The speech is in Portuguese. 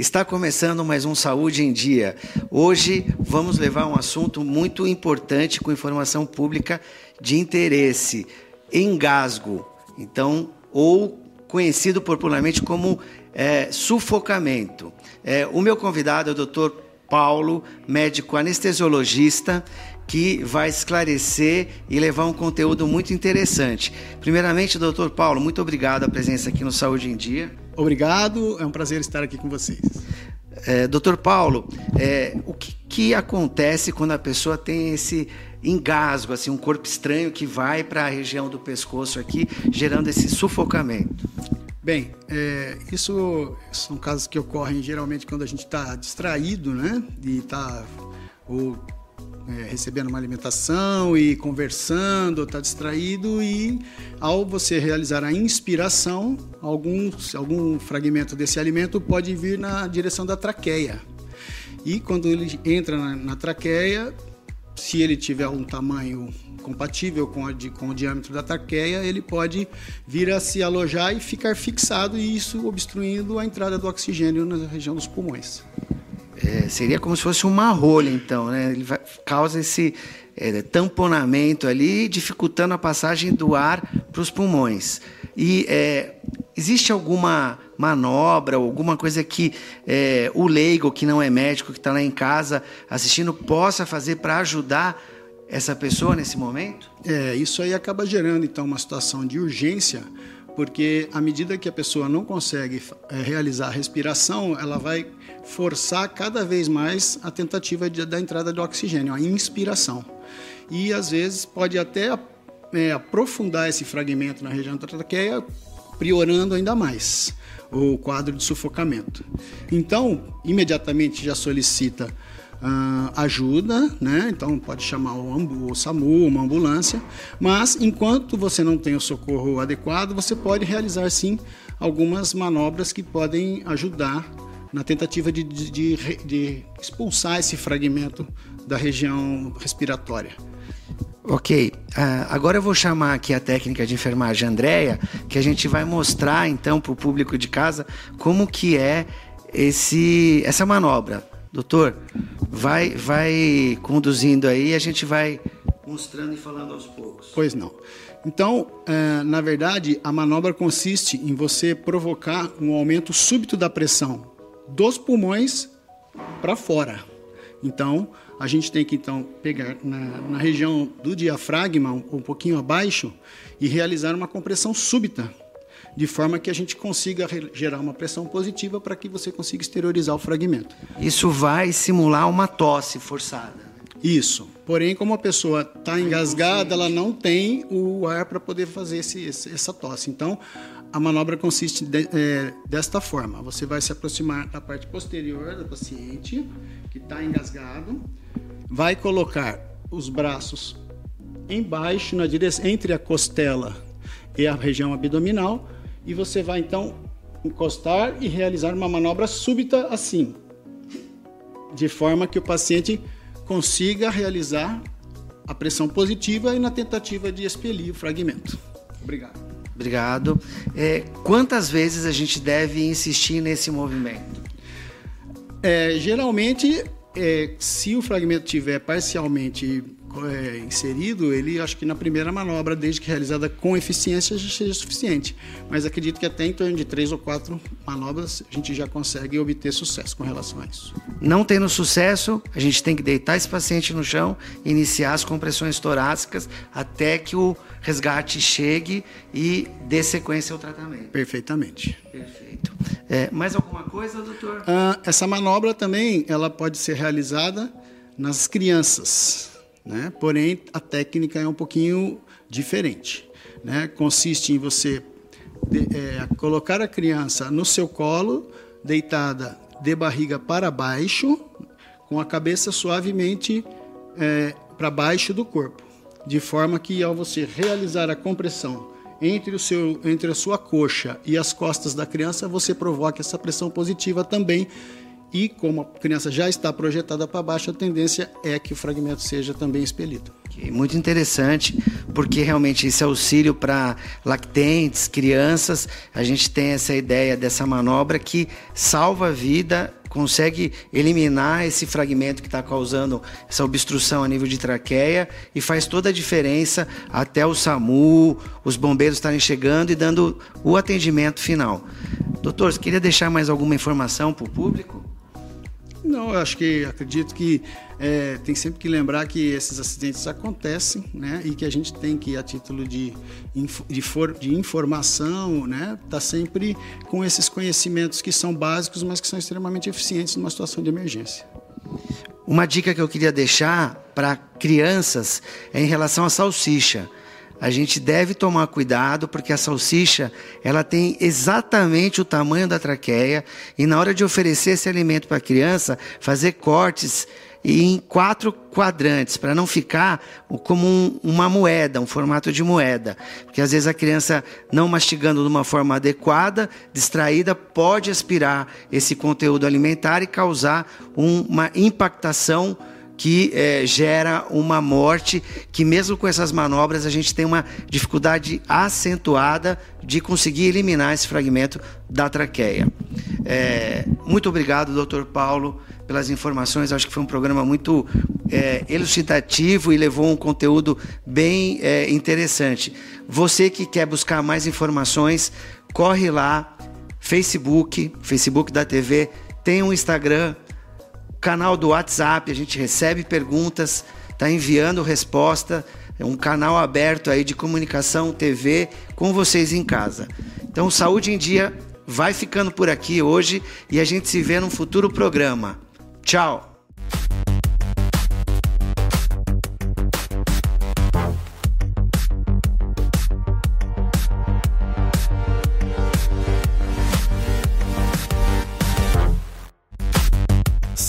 Está começando mais um Saúde em Dia. Hoje vamos levar um assunto muito importante com informação pública de interesse: engasgo. Então, ou conhecido popularmente como é, sufocamento. É, o meu convidado é o Dr. Paulo, médico anestesiologista, que vai esclarecer e levar um conteúdo muito interessante. Primeiramente, doutor Paulo, muito obrigado a presença aqui no Saúde em Dia. Obrigado, é um prazer estar aqui com vocês. É, doutor Paulo, é, o que, que, acontece quando a pessoa tem esse engasgo, assim, um corpo estranho que vai para a região do pescoço aqui, gerando esse sufocamento? Bem, é, isso são casos que ocorrem geralmente quando a gente está distraído, né? E está ou é, recebendo uma alimentação e conversando, está distraído e ao você realizar a inspiração, algum, algum fragmento desse alimento pode vir na direção da traqueia. E quando ele entra na, na traqueia, se ele tiver um tamanho compatível com, a, com o diâmetro da traqueia, ele pode vir a se alojar e ficar fixado, e isso obstruindo a entrada do oxigênio na região dos pulmões. É, seria como se fosse uma rolha, então, né? Ele vai, causa esse é, tamponamento ali, dificultando a passagem do ar para os pulmões. E é, existe alguma manobra, alguma coisa que é, o leigo, que não é médico, que está lá em casa assistindo, possa fazer para ajudar essa pessoa nesse momento? É, isso aí acaba gerando, então, uma situação de urgência porque à medida que a pessoa não consegue é, realizar a respiração, ela vai forçar cada vez mais a tentativa de, da entrada de oxigênio, a inspiração. E às vezes pode até é, aprofundar esse fragmento na região da traqueia, piorando ainda mais o quadro de sufocamento. Então, imediatamente já solicita uh, ajuda, né? Então pode chamar o, o SAMU, uma ambulância, mas enquanto você não tem o socorro adequado, você pode realizar sim algumas manobras que podem ajudar na tentativa de, de, de, de expulsar esse fragmento da região respiratória. Ok, uh, agora eu vou chamar aqui a técnica de enfermagem Andréia, que a gente vai mostrar então para o público de casa como que é esse, essa manobra. Doutor, vai, vai conduzindo aí, a gente vai mostrando e falando aos poucos. Pois não. Então, é, na verdade, a manobra consiste em você provocar um aumento súbito da pressão dos pulmões para fora. Então, a gente tem que então pegar na, na região do diafragma, um pouquinho abaixo, e realizar uma compressão súbita de forma que a gente consiga gerar uma pressão positiva para que você consiga exteriorizar o fragmento. Isso vai simular uma tosse forçada. Isso. Porém, como a pessoa está engasgada, ela não tem o ar para poder fazer esse, essa tosse. Então, a manobra consiste de, é, desta forma: você vai se aproximar da parte posterior do paciente que está engasgado, vai colocar os braços embaixo, na direção, entre a costela e a região abdominal e você vai então encostar e realizar uma manobra súbita assim, de forma que o paciente consiga realizar a pressão positiva e na tentativa de expelir o fragmento. Obrigado. Obrigado. É, quantas vezes a gente deve insistir nesse movimento? É, geralmente, é, se o fragmento tiver parcialmente é, inserido, ele acho que na primeira manobra, desde que realizada com eficiência, já seja suficiente. Mas acredito que até em torno de três ou quatro manobras a gente já consegue obter sucesso com relação a isso. Não tendo sucesso, a gente tem que deitar esse paciente no chão, iniciar as compressões torácicas até que o resgate chegue e dê sequência ao tratamento. Perfeitamente. Perfeito. É, mais alguma coisa, doutor? Ah, essa manobra também ela pode ser realizada nas crianças. Né? Porém, a técnica é um pouquinho diferente. Né? Consiste em você de, é, colocar a criança no seu colo, deitada de barriga para baixo, com a cabeça suavemente é, para baixo do corpo, de forma que ao você realizar a compressão entre, o seu, entre a sua coxa e as costas da criança, você provoca essa pressão positiva também. E como a criança já está projetada para baixo, a tendência é que o fragmento seja também expelido. Muito interessante, porque realmente esse auxílio para lactentes, crianças, a gente tem essa ideia dessa manobra que salva a vida consegue eliminar esse fragmento que está causando essa obstrução a nível de traqueia e faz toda a diferença até o SAMU, os bombeiros estarem chegando e dando o atendimento final. Doutor, você queria deixar mais alguma informação para o público? Não, eu acho que acredito que é, tem sempre que lembrar que esses acidentes acontecem, né? E que a gente tem que, a título de, de, for, de informação, né? Tá sempre com esses conhecimentos que são básicos, mas que são extremamente eficientes numa situação de emergência. Uma dica que eu queria deixar para crianças é em relação à salsicha a gente deve tomar cuidado porque a salsicha ela tem exatamente o tamanho da traqueia e na hora de oferecer esse alimento para a criança fazer cortes em quatro quadrantes para não ficar como um, uma moeda, um formato de moeda, porque às vezes a criança não mastigando de uma forma adequada, distraída, pode aspirar esse conteúdo alimentar e causar uma impactação que é, gera uma morte, que mesmo com essas manobras a gente tem uma dificuldade acentuada de conseguir eliminar esse fragmento da traqueia. É, muito obrigado, doutor Paulo, pelas informações. Acho que foi um programa muito é, elucidativo e levou um conteúdo bem é, interessante. Você que quer buscar mais informações, corre lá, Facebook, Facebook da TV, tem um Instagram, canal do WhatsApp, a gente recebe perguntas, está enviando resposta, é um canal aberto aí de comunicação TV com vocês em casa. Então, Saúde em Dia vai ficando por aqui hoje e a gente se vê num futuro programa. Tchau!